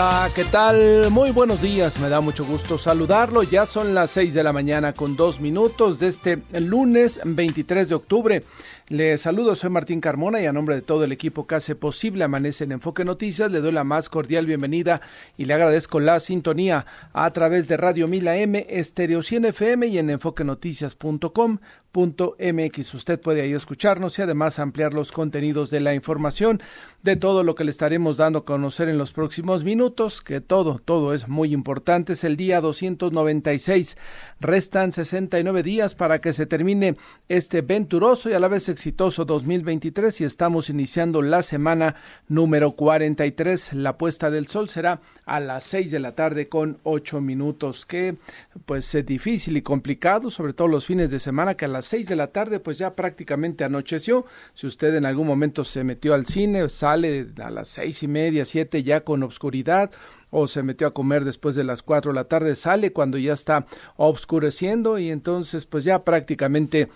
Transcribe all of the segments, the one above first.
Hola, ¿qué tal? Muy buenos días, me da mucho gusto saludarlo. Ya son las 6 de la mañana con dos minutos de este lunes 23 de octubre. Le saludo, soy Martín Carmona y a nombre de todo el equipo que hace posible Amanece en Enfoque Noticias, le doy la más cordial bienvenida y le agradezco la sintonía a través de Radio Mila M, Estéreo 100 FM y en enfoquenoticias.com.mx. Usted puede ahí escucharnos y además ampliar los contenidos de la información de todo lo que le estaremos dando a conocer en los próximos minutos, que todo, todo es muy importante. Es el día 296. Restan 69 días para que se termine este venturoso y a la vez exitoso 2023 y estamos iniciando la semana número 43. La puesta del sol será a las 6 de la tarde con 8 minutos, que pues es difícil y complicado, sobre todo los fines de semana, que a las 6 de la tarde pues ya prácticamente anocheció. Si usted en algún momento se metió al cine, sale a las seis y media, siete ya con obscuridad o se metió a comer después de las 4 de la tarde, sale cuando ya está obscureciendo y entonces pues ya prácticamente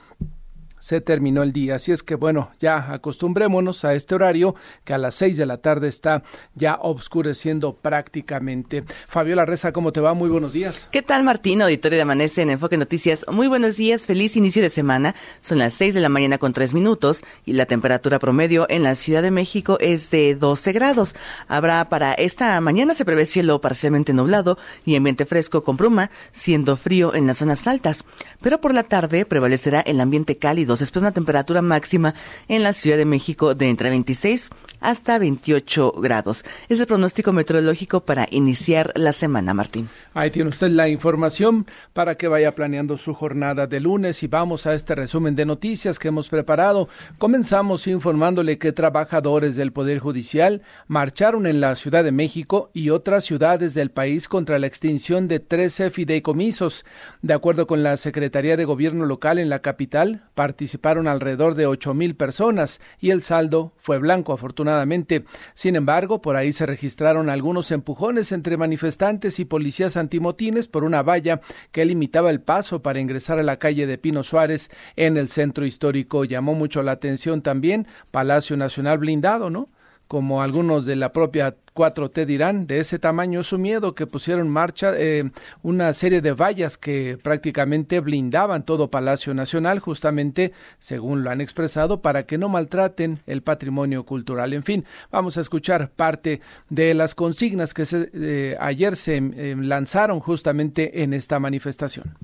se terminó el día. Así es que bueno, ya acostumbrémonos a este horario que a las seis de la tarde está ya obscureciendo prácticamente. Fabiola Reza, ¿cómo te va? Muy buenos días. ¿Qué tal Martín? Auditorio de Amanece en Enfoque Noticias. Muy buenos días, feliz inicio de semana. Son las seis de la mañana con tres minutos y la temperatura promedio en la Ciudad de México es de 12 grados. Habrá para esta mañana se prevé cielo parcialmente nublado y ambiente fresco con bruma, siendo frío en las zonas altas. Pero por la tarde prevalecerá el ambiente cálido se espera una temperatura máxima en la Ciudad de México de entre 26 hasta 28 grados. Es el pronóstico meteorológico para iniciar la semana, Martín. Ahí tiene usted la información para que vaya planeando su jornada de lunes y vamos a este resumen de noticias que hemos preparado. Comenzamos informándole que trabajadores del Poder Judicial marcharon en la Ciudad de México y otras ciudades del país contra la extinción de 13 fideicomisos. De acuerdo con la Secretaría de Gobierno Local en la capital, participaron alrededor de 8 mil personas y el saldo fue blanco, afortunadamente. Sin embargo, por ahí se registraron algunos empujones entre manifestantes y policías antimotines por una valla que limitaba el paso para ingresar a la calle de Pino Suárez en el centro histórico. Llamó mucho la atención también Palacio Nacional blindado, ¿no? Como algunos de la propia 4T dirán, de ese tamaño su miedo que pusieron en marcha eh, una serie de vallas que prácticamente blindaban todo Palacio Nacional, justamente según lo han expresado, para que no maltraten el patrimonio cultural. En fin, vamos a escuchar parte de las consignas que se, eh, ayer se eh, lanzaron justamente en esta manifestación.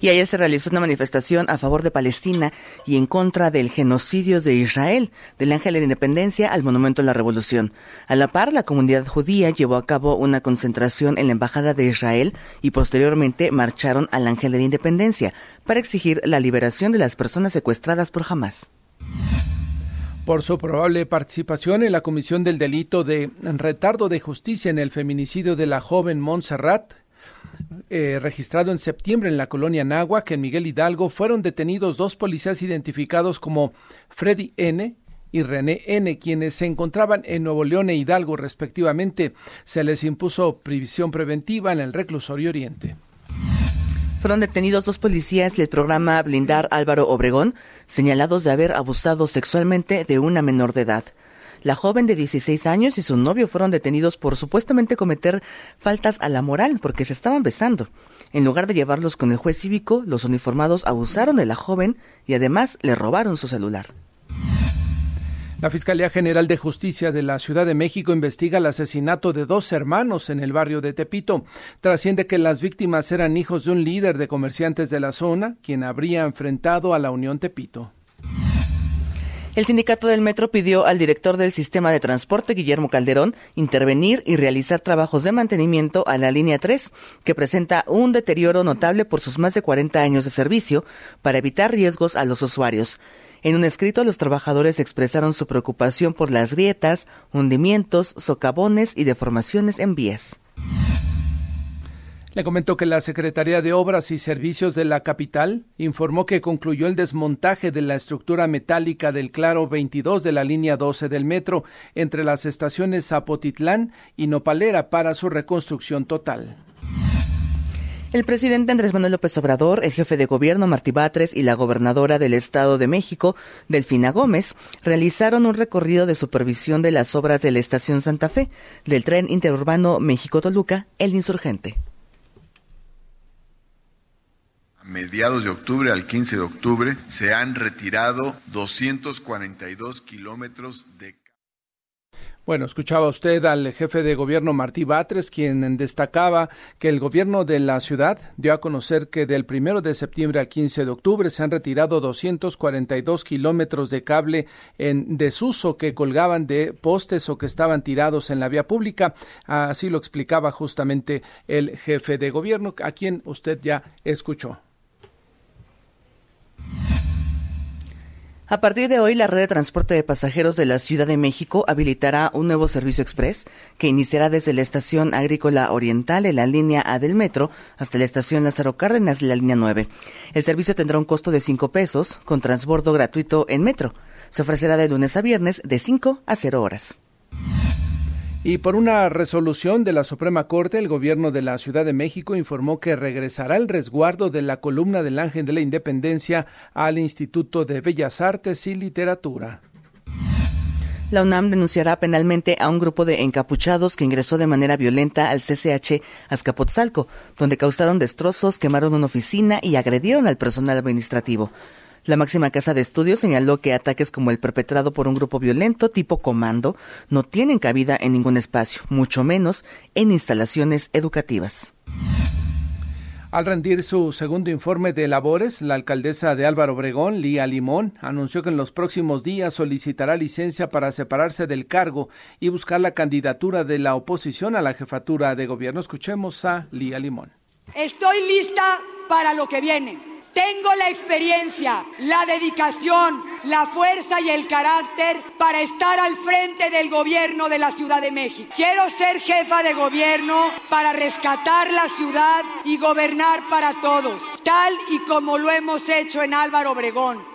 Y ayer se realizó una manifestación a favor de Palestina y en contra del genocidio de Israel, del Ángel de Independencia al Monumento a la Revolución. A la par, la comunidad judía llevó a cabo una concentración en la Embajada de Israel y posteriormente marcharon al Ángel de Independencia para exigir la liberación de las personas secuestradas por Hamas por su probable participación en la comisión del delito de retardo de justicia en el feminicidio de la joven Montserrat, eh, registrado en septiembre en la colonia que en Miguel Hidalgo, fueron detenidos dos policías identificados como Freddy N. y René N., quienes se encontraban en Nuevo León e Hidalgo respectivamente. Se les impuso prisión preventiva en el reclusorio Oriente. Fueron detenidos dos policías del programa Blindar Álvaro Obregón, señalados de haber abusado sexualmente de una menor de edad. La joven de 16 años y su novio fueron detenidos por supuestamente cometer faltas a la moral porque se estaban besando. En lugar de llevarlos con el juez cívico, los uniformados abusaron de la joven y además le robaron su celular. La Fiscalía General de Justicia de la Ciudad de México investiga el asesinato de dos hermanos en el barrio de Tepito. Trasciende que las víctimas eran hijos de un líder de comerciantes de la zona, quien habría enfrentado a la Unión Tepito. El sindicato del metro pidió al director del sistema de transporte, Guillermo Calderón, intervenir y realizar trabajos de mantenimiento a la línea 3, que presenta un deterioro notable por sus más de 40 años de servicio, para evitar riesgos a los usuarios. En un escrito, los trabajadores expresaron su preocupación por las grietas, hundimientos, socavones y deformaciones en vías. Le comentó que la Secretaría de Obras y Servicios de la capital informó que concluyó el desmontaje de la estructura metálica del Claro 22 de la línea 12 del metro entre las estaciones Zapotitlán y Nopalera para su reconstrucción total. El presidente Andrés Manuel López Obrador, el jefe de gobierno Martí Batres y la gobernadora del Estado de México, Delfina Gómez, realizaron un recorrido de supervisión de las obras de la estación Santa Fe del tren interurbano México-Toluca, el insurgente. Mediados de octubre al 15 de octubre se han retirado 242 kilómetros de bueno, escuchaba usted al jefe de gobierno Martí Batres, quien destacaba que el gobierno de la ciudad dio a conocer que del primero de septiembre al 15 de octubre se han retirado 242 kilómetros de cable en desuso que colgaban de postes o que estaban tirados en la vía pública. Así lo explicaba justamente el jefe de gobierno, a quien usted ya escuchó. A partir de hoy, la red de transporte de pasajeros de la Ciudad de México habilitará un nuevo servicio express que iniciará desde la estación agrícola oriental en la línea A del metro hasta la estación Lázaro Cárdenas de la línea 9. El servicio tendrá un costo de 5 pesos con transbordo gratuito en metro. Se ofrecerá de lunes a viernes de 5 a 0 horas. Y por una resolución de la Suprema Corte, el gobierno de la Ciudad de México informó que regresará el resguardo de la columna del Ángel de la Independencia al Instituto de Bellas Artes y Literatura. La UNAM denunciará penalmente a un grupo de encapuchados que ingresó de manera violenta al CCH Azcapotzalco, donde causaron destrozos, quemaron una oficina y agredieron al personal administrativo. La máxima casa de estudios señaló que ataques como el perpetrado por un grupo violento tipo comando no tienen cabida en ningún espacio, mucho menos en instalaciones educativas. Al rendir su segundo informe de labores, la alcaldesa de Álvaro Obregón, Lía Limón, anunció que en los próximos días solicitará licencia para separarse del cargo y buscar la candidatura de la oposición a la jefatura de gobierno. Escuchemos a Lía Limón. Estoy lista para lo que viene tengo la experiencia, la dedicación, la fuerza y el carácter para estar al frente del gobierno de la Ciudad de México. Quiero ser jefa de gobierno para rescatar la ciudad y gobernar para todos, tal y como lo hemos hecho en Álvaro Obregón.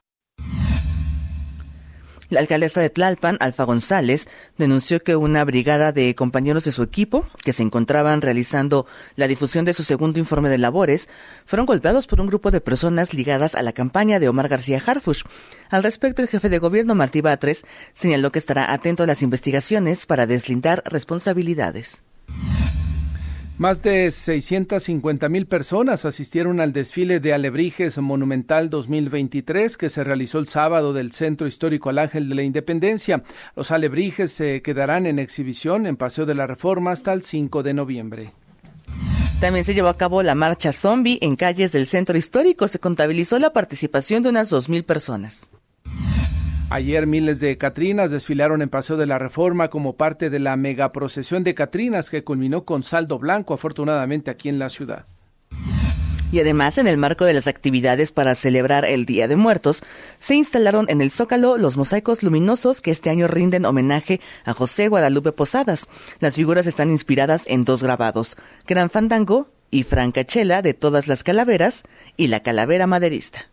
La alcaldesa de Tlalpan, Alfa González, denunció que una brigada de compañeros de su equipo, que se encontraban realizando la difusión de su segundo informe de labores, fueron golpeados por un grupo de personas ligadas a la campaña de Omar García Harfush. Al respecto, el jefe de gobierno, Martí Batres, señaló que estará atento a las investigaciones para deslindar responsabilidades. Más de 650 mil personas asistieron al desfile de Alebrijes Monumental 2023 que se realizó el sábado del Centro Histórico al Ángel de la Independencia. Los alebrijes se quedarán en exhibición en Paseo de la Reforma hasta el 5 de noviembre. También se llevó a cabo la marcha zombie en calles del centro histórico. Se contabilizó la participación de unas 2.000 personas. Ayer miles de Catrinas desfilaron en Paseo de la Reforma como parte de la megaprocesión de Catrinas que culminó con saldo blanco afortunadamente aquí en la ciudad. Y además, en el marco de las actividades para celebrar el Día de Muertos, se instalaron en el Zócalo los mosaicos luminosos que este año rinden homenaje a José Guadalupe Posadas. Las figuras están inspiradas en dos grabados, Gran Fandango y Francachela de todas las calaveras y la calavera maderista.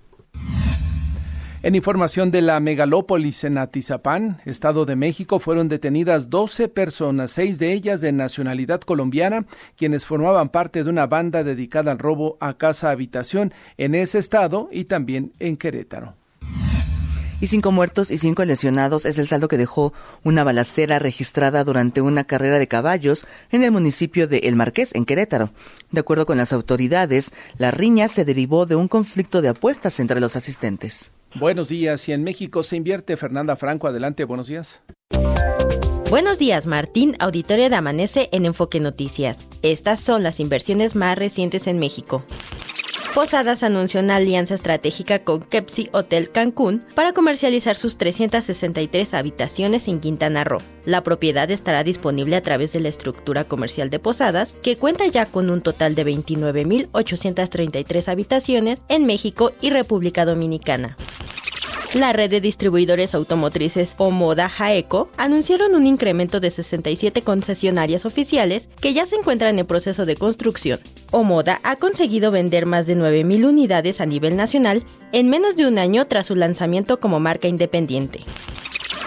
En información de la megalópolis en Atizapán, Estado de México, fueron detenidas 12 personas, seis de ellas de nacionalidad colombiana, quienes formaban parte de una banda dedicada al robo a casa-habitación en ese estado y también en Querétaro y cinco muertos y cinco lesionados es el saldo que dejó una balacera registrada durante una carrera de caballos en el municipio de El Marqués, en Querétaro. De acuerdo con las autoridades, la riña se derivó de un conflicto de apuestas entre los asistentes. Buenos días. Y en México se invierte. Fernanda Franco, adelante. Buenos días. Buenos días, Martín, auditorio de Amanece en Enfoque Noticias. Estas son las inversiones más recientes en México. Posadas anunció una alianza estratégica con Kepsi Hotel Cancún para comercializar sus 363 habitaciones en Quintana Roo. La propiedad estará disponible a través de la estructura comercial de Posadas, que cuenta ya con un total de 29.833 habitaciones en México y República Dominicana. La red de distribuidores automotrices Omoda Jaeco anunciaron un incremento de 67 concesionarias oficiales que ya se encuentran en proceso de construcción. Omoda ha conseguido vender más de 9.000 unidades a nivel nacional en menos de un año tras su lanzamiento como marca independiente.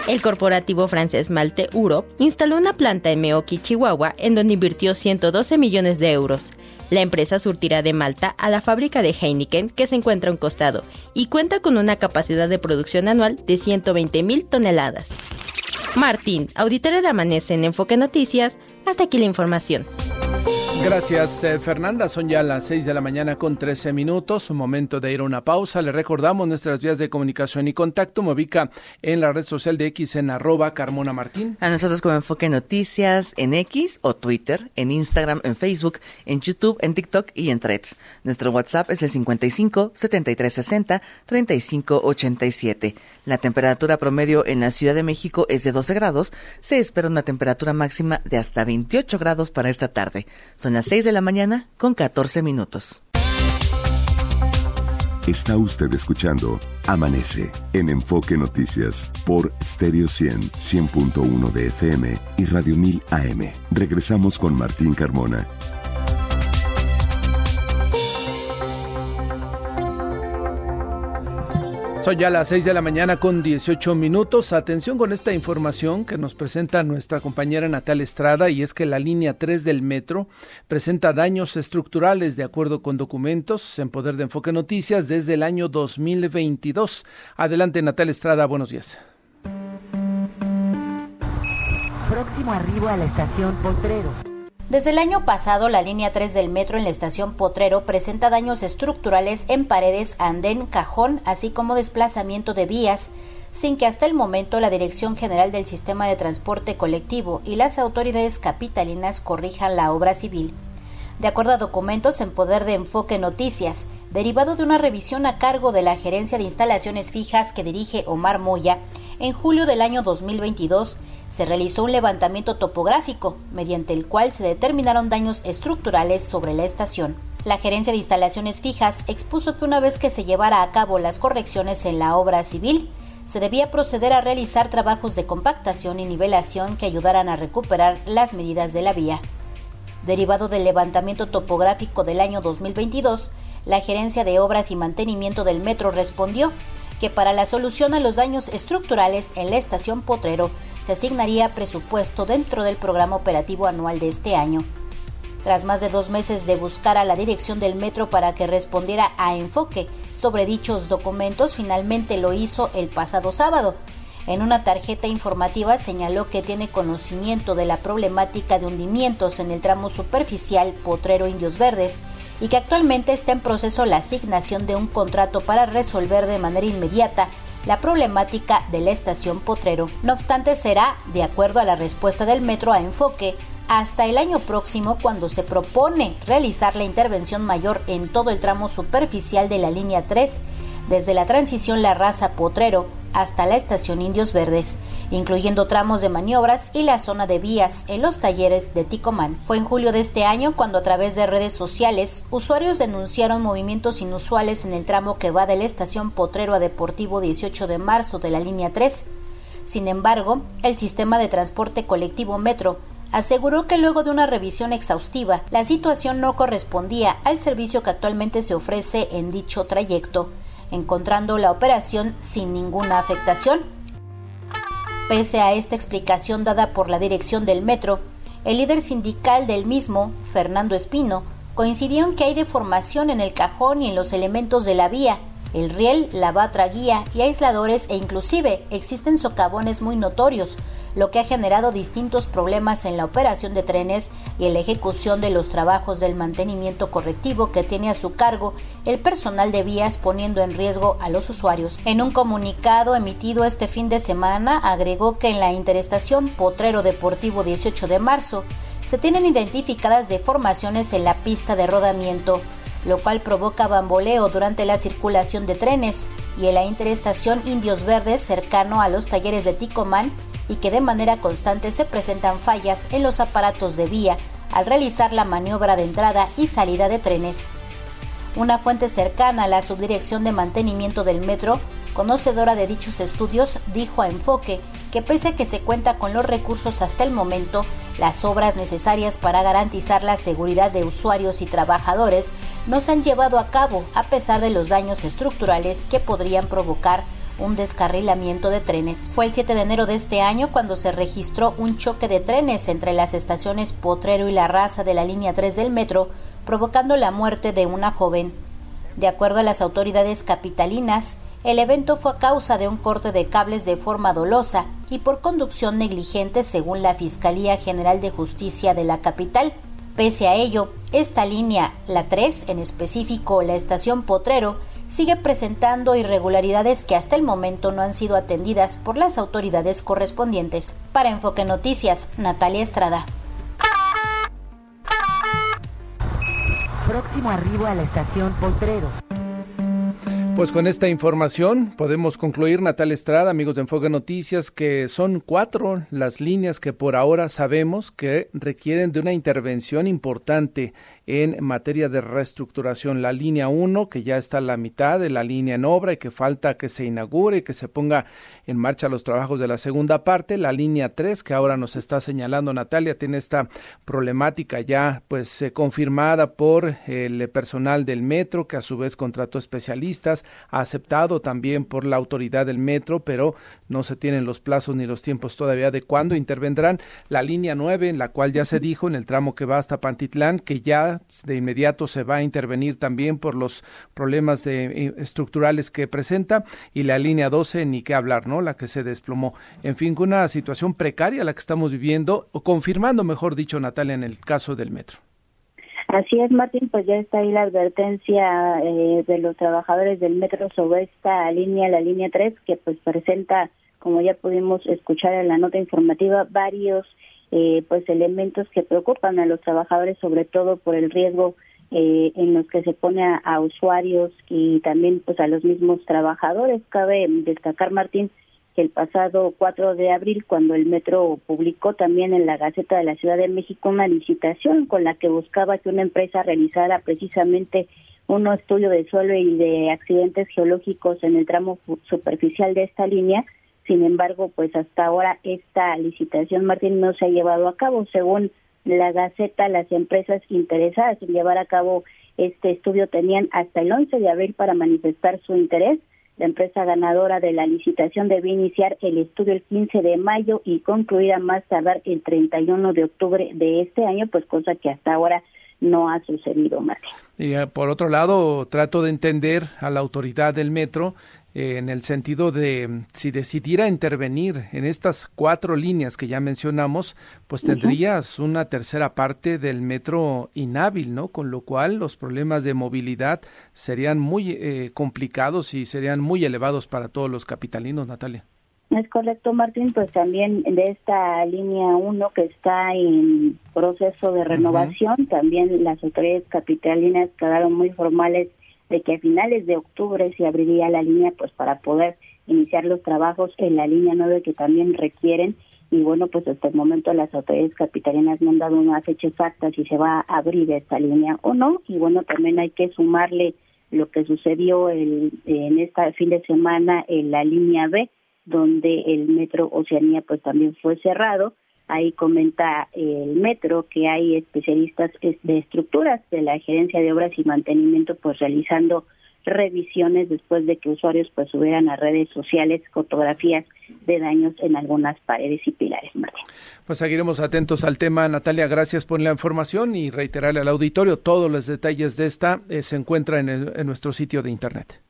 El corporativo francés Malte Europe instaló una planta en Meoki, Chihuahua, en donde invirtió 112 millones de euros. La empresa surtirá de Malta a la fábrica de Heineken que se encuentra a un costado y cuenta con una capacidad de producción anual de 120 mil toneladas. Martín, auditorio de Amanece en Enfoque Noticias, hasta aquí la información. Gracias, eh, Fernanda. Son ya las 6 de la mañana con 13 minutos. Un momento de ir a una pausa. Le recordamos nuestras vías de comunicación y contacto. Me ubica en la red social de X en arroba Carmona Martín. A nosotros como Enfoque Noticias en X o Twitter, en Instagram, en Facebook, en YouTube, en TikTok y en Threads. Nuestro WhatsApp es el 55 73 60 35 87. La temperatura promedio en la Ciudad de México es de 12 grados. Se espera una temperatura máxima de hasta 28 grados para esta tarde. Son las 6 de la mañana con 14 minutos. Está usted escuchando Amanece en Enfoque Noticias por Stereo 100, 100.1 de FM y Radio 1000 AM. Regresamos con Martín Carmona. Son ya las 6 de la mañana con 18 minutos. Atención con esta información que nos presenta nuestra compañera Natalia Estrada y es que la línea 3 del metro presenta daños estructurales de acuerdo con documentos en Poder de Enfoque Noticias desde el año 2022. Adelante Natalia Estrada, buenos días. Próximo arribo a la estación Potrero. Desde el año pasado, la línea 3 del metro en la estación Potrero presenta daños estructurales en paredes, andén, cajón, así como desplazamiento de vías, sin que hasta el momento la Dirección General del Sistema de Transporte Colectivo y las autoridades capitalinas corrijan la obra civil. De acuerdo a documentos en poder de Enfoque Noticias, derivado de una revisión a cargo de la Gerencia de Instalaciones Fijas que dirige Omar Moya, en julio del año 2022 se realizó un levantamiento topográfico mediante el cual se determinaron daños estructurales sobre la estación. La Gerencia de Instalaciones Fijas expuso que una vez que se llevara a cabo las correcciones en la obra civil, se debía proceder a realizar trabajos de compactación y nivelación que ayudaran a recuperar las medidas de la vía. Derivado del levantamiento topográfico del año 2022, la Gerencia de Obras y Mantenimiento del Metro respondió que para la solución a los daños estructurales en la estación Potrero se asignaría presupuesto dentro del programa operativo anual de este año. Tras más de dos meses de buscar a la dirección del metro para que respondiera a enfoque sobre dichos documentos, finalmente lo hizo el pasado sábado. En una tarjeta informativa señaló que tiene conocimiento de la problemática de hundimientos en el tramo superficial Potrero Indios Verdes y que actualmente está en proceso la asignación de un contrato para resolver de manera inmediata la problemática de la estación Potrero. No obstante, será, de acuerdo a la respuesta del metro a enfoque, hasta el año próximo cuando se propone realizar la intervención mayor en todo el tramo superficial de la línea 3, desde la transición La Raza Potrero hasta la estación Indios Verdes, incluyendo tramos de maniobras y la zona de vías en los talleres de Ticomán. Fue en julio de este año cuando a través de redes sociales usuarios denunciaron movimientos inusuales en el tramo que va de la estación Potrero a Deportivo 18 de marzo de la línea 3. Sin embargo, el sistema de transporte colectivo Metro aseguró que luego de una revisión exhaustiva, la situación no correspondía al servicio que actualmente se ofrece en dicho trayecto encontrando la operación sin ninguna afectación. Pese a esta explicación dada por la dirección del metro, el líder sindical del mismo, Fernando Espino, coincidió en que hay deformación en el cajón y en los elementos de la vía, el riel, la batra guía y aisladores e inclusive existen socavones muy notorios, lo que ha generado distintos problemas en la operación de trenes y en la ejecución de los trabajos del mantenimiento correctivo que tiene a su cargo el personal de vías poniendo en riesgo a los usuarios. En un comunicado emitido este fin de semana agregó que en la interestación Potrero Deportivo 18 de marzo se tienen identificadas deformaciones en la pista de rodamiento lo cual provoca bamboleo durante la circulación de trenes, y en la interestación Indios Verdes cercano a los talleres de Ticomán, y que de manera constante se presentan fallas en los aparatos de vía al realizar la maniobra de entrada y salida de trenes. Una fuente cercana a la Subdirección de Mantenimiento del Metro, conocedora de dichos estudios, dijo a Enfoque que pese a que se cuenta con los recursos hasta el momento, las obras necesarias para garantizar la seguridad de usuarios y trabajadores no se han llevado a cabo a pesar de los daños estructurales que podrían provocar un descarrilamiento de trenes. Fue el 7 de enero de este año cuando se registró un choque de trenes entre las estaciones Potrero y La Raza de la línea 3 del metro, provocando la muerte de una joven. De acuerdo a las autoridades capitalinas, el evento fue a causa de un corte de cables de forma dolosa y por conducción negligente según la Fiscalía General de Justicia de la capital. Pese a ello, esta línea, la 3, en específico la estación Potrero, sigue presentando irregularidades que hasta el momento no han sido atendidas por las autoridades correspondientes. Para Enfoque Noticias, Natalia Estrada. Próximo arribo a la estación Potrero. Pues con esta información podemos concluir, Natalia Estrada, amigos de Enfoque Noticias, que son cuatro las líneas que por ahora sabemos que requieren de una intervención importante en materia de reestructuración. La línea 1, que ya está a la mitad de la línea en obra y que falta que se inaugure que se ponga en marcha los trabajos de la segunda parte. La línea 3, que ahora nos está señalando Natalia, tiene esta problemática ya pues eh, confirmada por el personal del metro, que a su vez contrató especialistas, aceptado también por la autoridad del metro, pero no se tienen los plazos ni los tiempos todavía de cuándo intervendrán. La línea 9, en la cual ya se dijo en el tramo que va hasta Pantitlán, que ya de inmediato se va a intervenir también por los problemas de, eh, estructurales que presenta y la línea 12 ni qué hablar, ¿no? La que se desplomó. En fin, una situación precaria la que estamos viviendo, o confirmando, mejor dicho, Natalia, en el caso del metro. Así es, Martín, pues ya está ahí la advertencia eh, de los trabajadores del metro sobre esta línea, la línea 3, que pues presenta, como ya pudimos escuchar en la nota informativa, varios eh, pues elementos que preocupan a los trabajadores, sobre todo por el riesgo eh, en los que se pone a, usuarios y también pues a los mismos trabajadores. Cabe destacar, Martín, el pasado 4 de abril, cuando el metro publicó también en la Gaceta de la Ciudad de México una licitación con la que buscaba que una empresa realizara precisamente un estudio de suelo y de accidentes geológicos en el tramo superficial de esta línea, sin embargo, pues hasta ahora esta licitación, Martín, no se ha llevado a cabo. Según la Gaceta, las empresas interesadas en llevar a cabo este estudio tenían hasta el 11 de abril para manifestar su interés. La empresa ganadora de la licitación debe iniciar el estudio el 15 de mayo y concluir más tardar el 31 de octubre de este año, pues cosa que hasta ahora no ha sucedido, Martín. Y eh, por otro lado, trato de entender a la autoridad del metro eh, en el sentido de si decidiera intervenir en estas cuatro líneas que ya mencionamos, pues tendrías una tercera parte del metro inhábil, ¿no? Con lo cual los problemas de movilidad serían muy eh, complicados y serían muy elevados para todos los capitalinos, Natalia. Es correcto, Martín, pues también de esta línea 1 que está en proceso de renovación, también las autoridades capitalinas quedaron muy formales de que a finales de octubre se abriría la línea pues para poder iniciar los trabajos en la línea 9 que también requieren. Y bueno pues hasta el momento las autoridades capitalinas no han dado una fecha exacta si se va a abrir esta línea o no. Y bueno también hay que sumarle lo que sucedió el, en este fin de semana en la línea B donde el metro Oceanía pues también fue cerrado Ahí comenta el metro que hay especialistas de estructuras de la gerencia de obras y mantenimiento pues realizando revisiones después de que usuarios pues subieran a redes sociales fotografías de daños en algunas paredes y pilares. Pues seguiremos atentos al tema. Natalia, gracias por la información y reiterarle al auditorio todos los detalles de esta eh, se encuentran en, en nuestro sitio de internet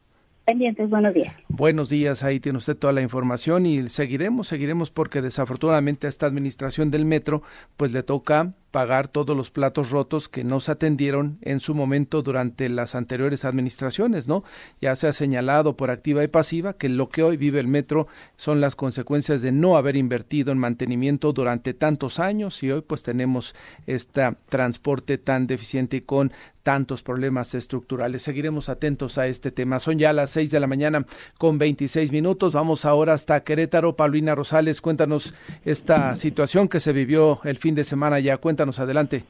pendientes. Buenos días. Buenos días, ahí tiene usted toda la información y seguiremos, seguiremos porque desafortunadamente a esta administración del metro pues le toca pagar todos los platos rotos que no se atendieron en su momento durante las anteriores administraciones, ¿no? Ya se ha señalado por activa y pasiva que lo que hoy vive el metro son las consecuencias de no haber invertido en mantenimiento durante tantos años y hoy pues tenemos este transporte tan deficiente y con tantos problemas estructurales. Seguiremos atentos a este tema. Son ya las seis de la mañana con 26 minutos. Vamos ahora hasta Querétaro. Paulina Rosales, cuéntanos esta situación que se vivió el fin de semana ya. Cuéntanos adelante.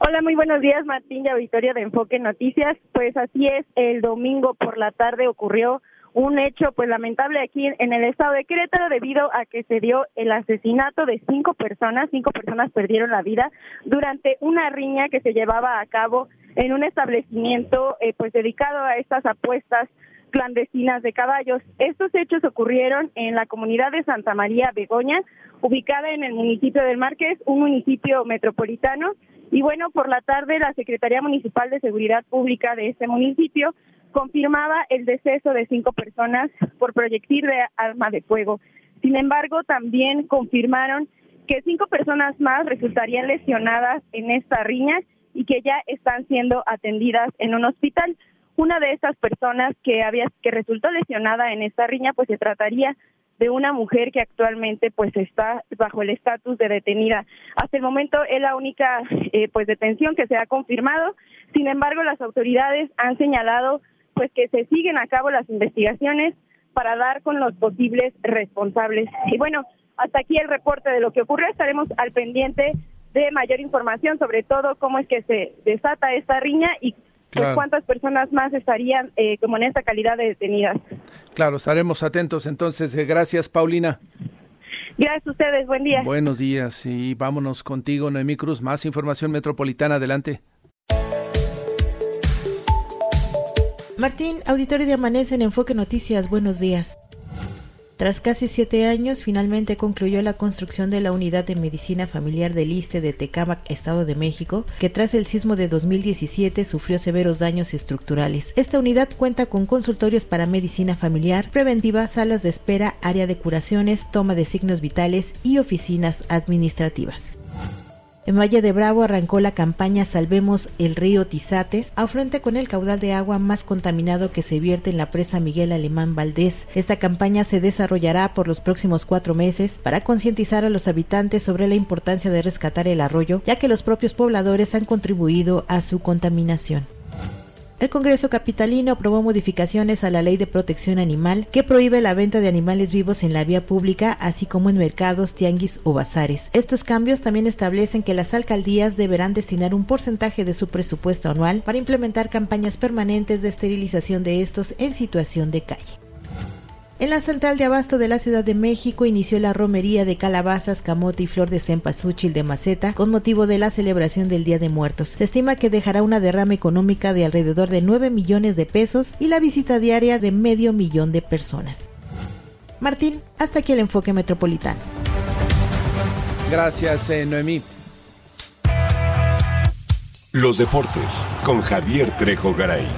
Hola, muy buenos días, Martín y auditorio de Enfoque Noticias. Pues así es, el domingo por la tarde ocurrió un hecho pues lamentable aquí en el estado de Querétaro debido a que se dio el asesinato de cinco personas, cinco personas perdieron la vida durante una riña que se llevaba a cabo en un establecimiento eh, pues dedicado a estas apuestas clandestinas de caballos. Estos hechos ocurrieron en la comunidad de Santa María Begoña, ubicada en el municipio del Márquez, un municipio metropolitano. Y bueno, por la tarde la Secretaría Municipal de Seguridad Pública de este municipio confirmaba el deceso de cinco personas por proyectil de arma de fuego. Sin embargo, también confirmaron que cinco personas más resultarían lesionadas en esta riña y que ya están siendo atendidas en un hospital. Una de esas personas que había que resultó lesionada en esta riña, pues se trataría de una mujer que actualmente pues está bajo el estatus de detenida. Hasta el momento es la única eh, pues detención que se ha confirmado. Sin embargo, las autoridades han señalado pues que se siguen a cabo las investigaciones para dar con los posibles responsables. Y bueno, hasta aquí el reporte de lo que ocurrió. Estaremos al pendiente de mayor información sobre todo cómo es que se desata esta riña y pues, cuántas personas más estarían eh, como en esta calidad de detenidas. Claro, estaremos atentos entonces. Eh, gracias, Paulina. Gracias a ustedes, buen día. Buenos días y vámonos contigo, Noemí Cruz. Más información metropolitana, adelante. Martín, auditorio de Amanece en Enfoque Noticias, buenos días. Tras casi siete años, finalmente concluyó la construcción de la unidad de medicina familiar del ISTE de Tecámac, Estado de México, que tras el sismo de 2017 sufrió severos daños estructurales. Esta unidad cuenta con consultorios para medicina familiar, preventiva, salas de espera, área de curaciones, toma de signos vitales y oficinas administrativas. En Valle de Bravo arrancó la campaña Salvemos el río Tizates, afluente con el caudal de agua más contaminado que se vierte en la presa Miguel Alemán Valdés. Esta campaña se desarrollará por los próximos cuatro meses para concientizar a los habitantes sobre la importancia de rescatar el arroyo, ya que los propios pobladores han contribuido a su contaminación. El Congreso Capitalino aprobó modificaciones a la Ley de Protección Animal que prohíbe la venta de animales vivos en la vía pública, así como en mercados, tianguis o bazares. Estos cambios también establecen que las alcaldías deberán destinar un porcentaje de su presupuesto anual para implementar campañas permanentes de esterilización de estos en situación de calle. En la central de abasto de la Ciudad de México inició la romería de calabazas, camote y flor de cempasúchil de maceta con motivo de la celebración del Día de Muertos. Se estima que dejará una derrama económica de alrededor de 9 millones de pesos y la visita diaria de medio millón de personas. Martín, hasta aquí el enfoque metropolitano. Gracias, eh, Noemí. Los deportes con Javier Trejo Garay.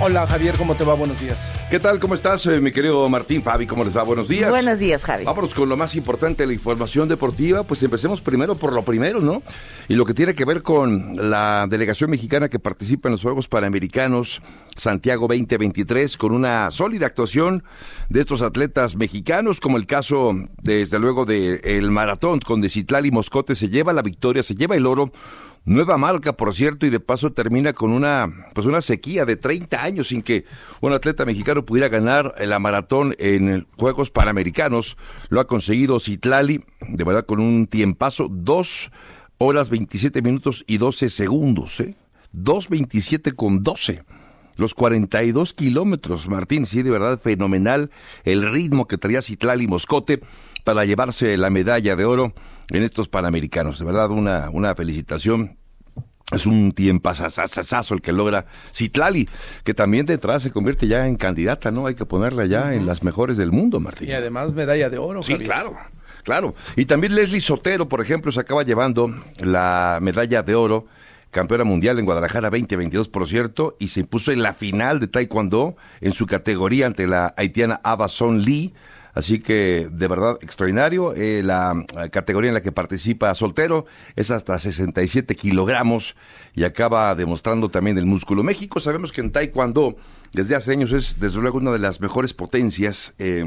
Hola Javier, ¿cómo te va? Buenos días. ¿Qué tal? ¿Cómo estás, eh, mi querido Martín? Fabi, ¿cómo les va? Buenos días. Buenos días, Javi. Vámonos con lo más importante de la información deportiva. Pues empecemos primero por lo primero, ¿no? Y lo que tiene que ver con la delegación mexicana que participa en los Juegos Panamericanos Santiago 2023, con una sólida actuación de estos atletas mexicanos, como el caso, desde luego, del el maratón con Decitlali Moscote. Se lleva la victoria, se lleva el oro Nueva marca, por cierto, y de paso termina con una, pues una sequía de 30 años sin que un atleta mexicano pudiera ganar la maratón en Juegos Panamericanos. Lo ha conseguido Citlali, de verdad, con un tiempazo, 2 horas 27 minutos y 12 segundos, ¿eh? 2.27 con 12 los 42 kilómetros, Martín, sí, de verdad fenomenal el ritmo que traía Citlali Moscote para llevarse la medalla de oro en estos Panamericanos. De verdad, una, una felicitación. Es un tiempazazazazo el que logra Citlali, que también detrás se convierte ya en candidata, ¿no? Hay que ponerla ya en las mejores del mundo, Martín. Y además medalla de oro. Sí, claro, claro. Y también Leslie Sotero, por ejemplo, se acaba llevando la medalla de oro, campeona mundial en Guadalajara 2022, por cierto, y se impuso en la final de Taekwondo en su categoría ante la haitiana Ava Son Lee Así que de verdad extraordinario. Eh, la categoría en la que participa soltero es hasta 67 kilogramos y acaba demostrando también el músculo. México sabemos que en Taekwondo desde hace años es desde luego una de las mejores potencias eh,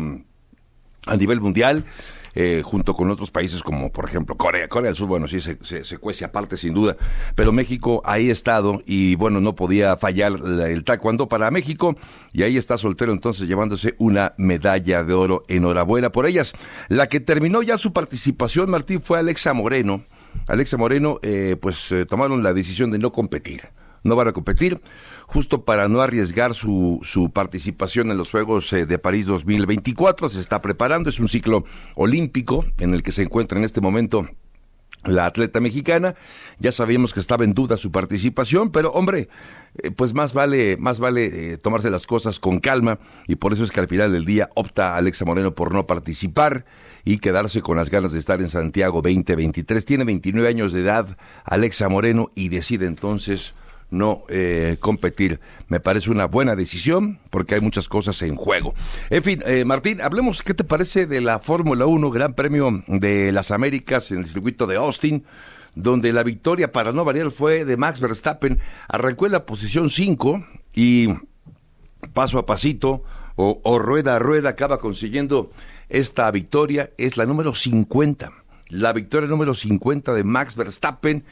a nivel mundial. Eh, junto con otros países como por ejemplo Corea. Corea del Sur, bueno, sí se, se, cuece aparte sin duda, pero México ahí ha estado y bueno, no podía fallar el taekwondo para México y ahí está soltero entonces llevándose una medalla de oro. Enhorabuena por ellas. La que terminó ya su participación, Martín, fue Alexa Moreno. Alexa Moreno, eh, pues eh, tomaron la decisión de no competir no van a competir, justo para no arriesgar su, su participación en los Juegos eh, de París 2024. Se está preparando, es un ciclo olímpico en el que se encuentra en este momento la atleta mexicana. Ya sabíamos que estaba en duda su participación, pero hombre, eh, pues más vale, más vale eh, tomarse las cosas con calma y por eso es que al final del día opta Alexa Moreno por no participar y quedarse con las ganas de estar en Santiago 2023. Tiene 29 años de edad Alexa Moreno y decide entonces no eh, competir. Me parece una buena decisión porque hay muchas cosas en juego. En fin, eh, Martín, hablemos, ¿qué te parece de la Fórmula 1, Gran Premio de las Américas en el circuito de Austin? donde la victoria para no variar fue de Max Verstappen, arrancó en la posición 5 y paso a pasito o, o, rueda a rueda acaba consiguiendo esta victoria, es la número 50, la victoria número 50 de Max Verstappen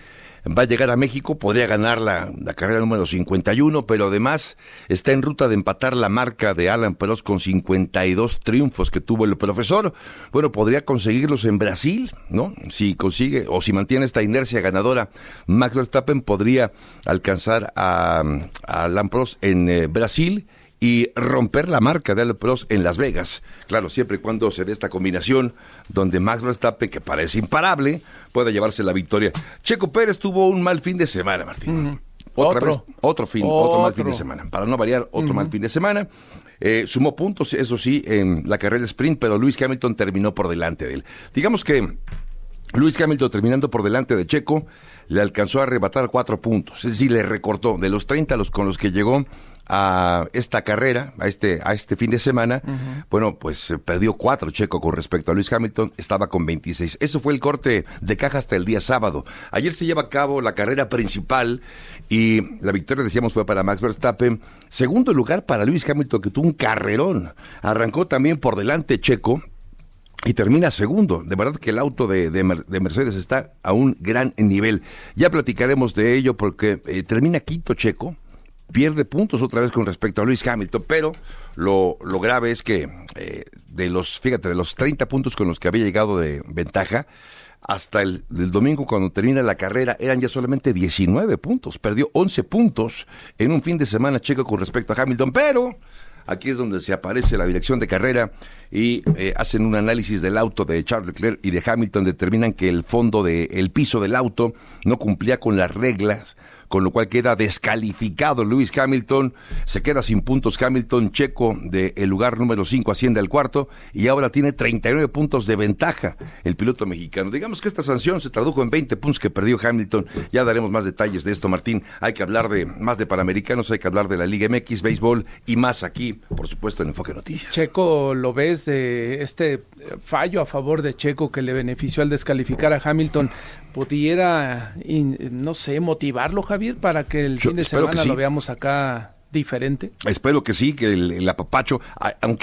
va a llegar a México, podría ganar la, carrera número 51, pero además está en ruta de empatar la marca de Alan Pelos con 52 triunfos que tuvo el profesor. Bueno, podría conseguirlos en Brasil, ¿no? Si consigue o si mantiene esta inercia ganadora, Max Verstappen podría alcanzar a, Alan Prost en eh, Brasil y romper la marca de Prost en Las Vegas. Claro, siempre y cuando se dé esta combinación donde Max Verstappen, que parece imparable, pueda llevarse la victoria. Checo Pérez tuvo un mal fin de semana, Martín. Otra otro. vez, otro fin, otro. mal fin de semana. Para no variar, otro mal fin de semana. Eh, sumó puntos, eso sí, en la carrera sprint, pero Luis Hamilton terminó por delante de él. Digamos que Luis Hamilton terminando por delante de Checo, le alcanzó a arrebatar cuatro puntos, es decir, le recortó de los 30 los con los que llegó a esta carrera, a este, a este fin de semana, bueno, pues eh, perdió cuatro Checo con respecto a Luis Hamilton, estaba con 26. Eso fue el corte de caja hasta el día sábado. Ayer se lleva a cabo la carrera principal y la victoria, decíamos, fue para Max Verstappen. Segundo lugar para Luis Hamilton, que tuvo un carrerón. Arrancó también por delante Checo, y termina segundo. De verdad que el auto de, de, Mercedes está a un gran nivel. Ya platicaremos de ello porque eh, termina quinto Checo, pierde puntos otra vez con respecto a Luis Hamilton, pero lo, lo grave es que eh, de los, fíjate, de los 30 puntos con los que había llegado de ventaja, hasta el, domingo cuando termina la carrera eran ya solamente 19 puntos, perdió 11 puntos en un fin de semana checo con respecto a Hamilton, pero aquí es donde se aparece la dirección de carrera y eh, hacen un análisis del auto de Charles Leclerc y de Hamilton, determinan que el fondo del el piso del auto no cumplía con las reglas con lo cual queda descalificado Lewis Hamilton, se queda sin puntos Hamilton, checo del el lugar número 5 asciende al cuarto y ahora tiene 39 puntos de ventaja el piloto mexicano. Digamos que esta sanción se tradujo en 20 puntos que perdió Hamilton, ya daremos más detalles de esto Martín, hay que hablar de más de Panamericanos, hay que hablar de la Liga MX, béisbol y más aquí, por supuesto en Enfoque Noticias. Checo, ¿lo ves de este fallo a favor de Checo que le benefició al descalificar a Hamilton? ¿Pudiera, no sé, motivarlo, Javier? para que el fin de semana lo veamos acá diferente? Espero que sí, que el, apapacho,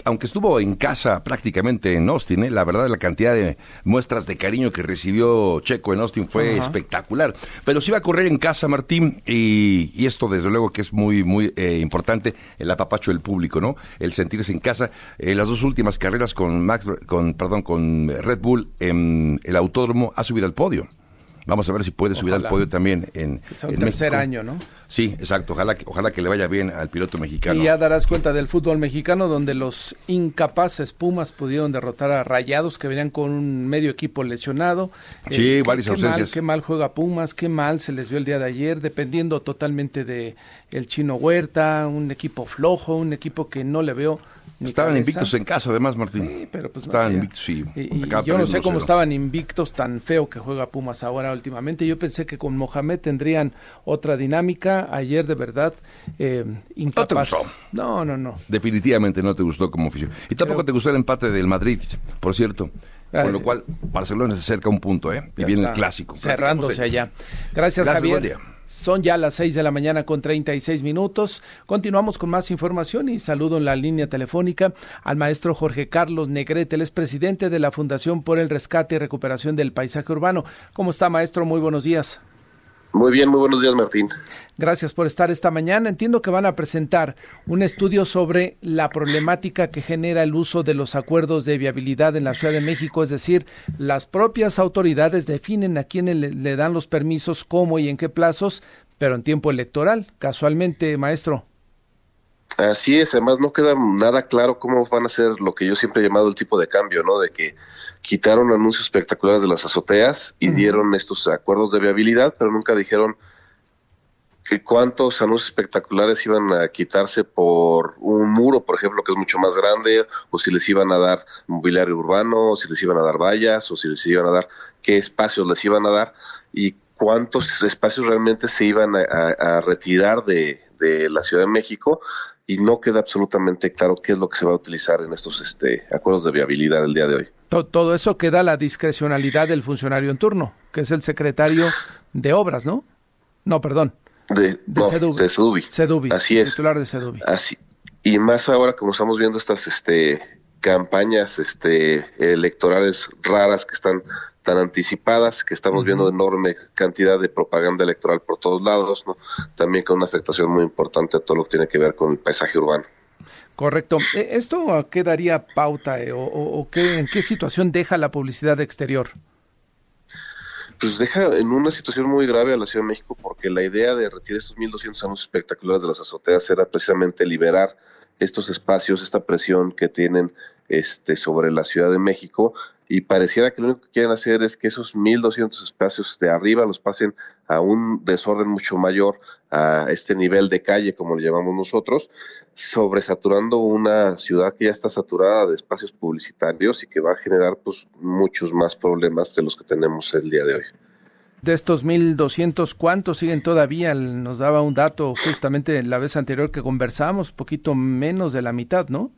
aunque, estuvo en casa prácticamente en Austin, ¿eh? la verdad la cantidad de muestras de cariño que recibió Checo en Austin fue espectacular. Pero sí va a correr en casa, Martín, y, esto desde luego que es muy, muy eh, importante, el apapacho del público, ¿no? El sentirse en casa. Eh, las dos últimas carreras con Max, con, perdón, con Red Bull en el autódromo ha subido al podio. Vamos a ver si puede subir al podio también en, el tercer año, ¿no? Sí, exacto. Ojalá, ojalá que le vaya bien al piloto mexicano. Y ya darás cuenta del fútbol mexicano, donde los incapaces Pumas pudieron derrotar a Rayados, que venían con un medio equipo lesionado. Sí, eh, varias ausencias. Mal, qué mal juega Pumas, qué mal se les vio el día de ayer, dependiendo totalmente de el chino Huerta, un equipo flojo, un equipo que no le veo Estaban invictos en casa, además, Martín. Sí, pero pues estaban no invictos y, yo no sé cómo estaban invictos tan feo que juega Pumas ahora últimamente. Yo pensé que con Mohamed tendrían otra dinámica. Ayer, de verdad, eh, incapaces. No, no, no, Definitivamente no te gustó como oficio. Y tampoco te gustó el empate del Madrid, por cierto. Con lo cual, Barcelona se acerca un punto, ¿eh? Y viene el clásico. Cerrándose allá. Gracias, Gracias Javier. Son ya las 6 de la mañana con 36 minutos. Continuamos con más información y saludo en la línea telefónica al maestro Jorge Carlos Negrete, el es presidente de la Fundación por el Rescate y Recuperación del Paisaje Urbano. ¿Cómo está, maestro? Muy buenos días. Muy bien, muy buenos días, Martín. Gracias por estar esta mañana. Entiendo que van a presentar un estudio sobre la problemática que genera el uso de los acuerdos de viabilidad en la Ciudad de México, es decir, las propias autoridades definen a quiénes le, dan los permisos, cómo y en qué plazos, pero en tiempo electoral, casualmente, maestro. Así es, además no queda nada claro cómo van a ser lo que yo siempre he llamado el tipo de cambio, ¿no? De que quitaron anuncios espectaculares de las azoteas y dieron estos acuerdos de viabilidad, pero nunca dijeron que cuántos anuncios espectaculares iban a quitarse por un muro, por ejemplo, que es mucho más grande, o si les iban a dar mobiliario urbano, o si les iban a dar vallas, o si les iban a dar qué espacios les iban a dar y cuántos espacios realmente se iban a, retirar de, de la Ciudad de México y no queda absolutamente claro qué es lo que se va a utilizar en estos este, acuerdos de viabilidad el día de hoy. Todo, eso queda a la discrecionalidad del funcionario en turno, que es el secretario de obras, ¿no? No, perdón. De, de, Sedubi. Así es. Titular de Sedubi. Así. Y más ahora, como estamos viendo estas este, campañas este, electorales raras que están tan anticipadas, que estamos viendo enorme cantidad de propaganda electoral por todos lados, ¿no? también con una afectación muy importante a todo lo que tiene que ver con el paisaje urbano. Correcto. E, ¿Esto qué daría pauta eh, o, qué, en qué situación deja la publicidad exterior? Pues deja en una situación muy grave a la Ciudad de México porque la idea de retirar estos 1.200 años espectaculares de las azoteas era precisamente liberar estos espacios, esta presión que tienen este, sobre la Ciudad de México y pareciera que lo único que quieren hacer es que esos 1.200 espacios de arriba los pasen a un desorden mucho mayor, a este nivel de calle, como le llamamos nosotros, sobresaturando una ciudad que ya está saturada de espacios publicitarios y que va a generar pues, muchos más problemas de los que tenemos el día de hoy. De estos 1.200, ¿cuántos siguen todavía? Nos daba un dato justamente la vez anterior que conversamos, poquito menos de la mitad, ¿no?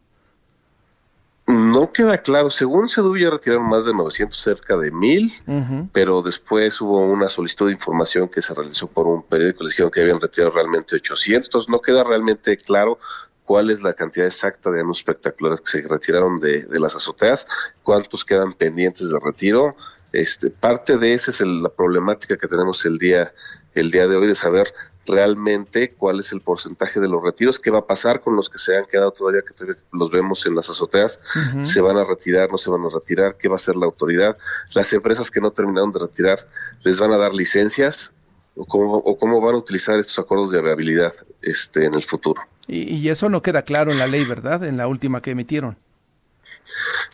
No queda claro. Según Sedu ya retiraron más de 900, cerca de 1000, pero después hubo una solicitud de información que se realizó por un periódico. Les dijeron que habían retirado realmente 800. Entonces no queda realmente claro cuál es la cantidad exacta de anuncios espectaculares que se retiraron de, de las azoteas, cuántos quedan pendientes de retiro. Este, parte de esa es la problemática que tenemos el día, el día de hoy de saber realmente cuál es el porcentaje de los retiros, qué va a pasar con los que se han quedado todavía, que los vemos en las azoteas, se van a retirar, no se van a retirar, qué va a hacer la autoridad, las empresas que no terminaron de retirar, les van a dar licencias o cómo, van a utilizar estos acuerdos de viabilidad este, en el futuro. Y, y eso no queda claro en la ley, ¿verdad? En la última que emitieron.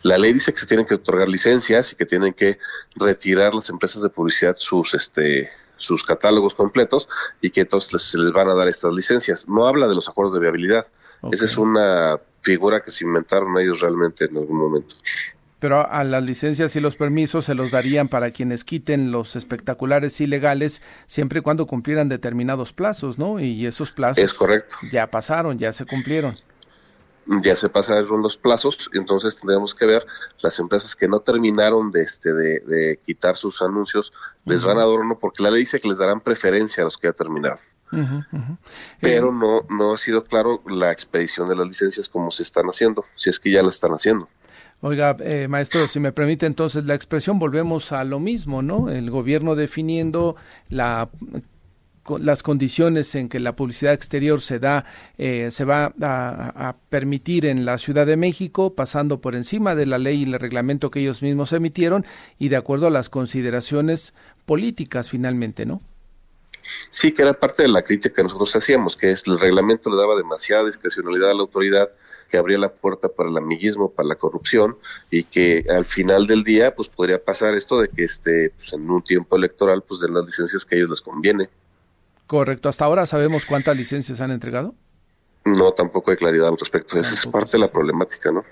La ley dice que se tienen que otorgar licencias y que tienen que retirar las empresas de publicidad sus este sus catálogos completos y que entonces se les van a dar estas licencias. No habla de los acuerdos de viabilidad. Esa es una figura que se inventaron ellos realmente en algún momento. Pero a las licencias y los permisos se los darían para quienes quiten los espectaculares ilegales siempre y cuando cumplieran determinados plazos, ¿no? Y esos plazos es correcto. ya pasaron, ya se cumplieron ya se pasaron los plazos, entonces tendríamos que ver las empresas que no terminaron de este de, quitar sus anuncios, les van a dar uno porque la ley dice que les darán preferencia a los que ya terminaron. Pero eh, no, no ha sido claro la expedición de las licencias como se están haciendo, si es que ya la están haciendo. Oiga, eh, maestro, si me permite entonces la expresión, volvemos a lo mismo, ¿no? El gobierno definiendo la las condiciones en que la publicidad exterior se da, eh, se va a, permitir en la Ciudad de México, pasando por encima de la ley y el reglamento que ellos mismos emitieron y de acuerdo a las consideraciones políticas finalmente, ¿no? Sí, que era parte de la crítica que nosotros hacíamos, que es el reglamento le daba demasiada discrecionalidad a la autoridad, que abría la puerta para el amiguismo, para la corrupción y que al final del día pues podría pasar esto de que este pues, en un tiempo electoral pues den las licencias que a ellos les conviene. Correcto. ¿Hasta ahora sabemos cuántas licencias han entregado? No, tampoco hay claridad al respecto. Esa es parte de la problemática, ¿no?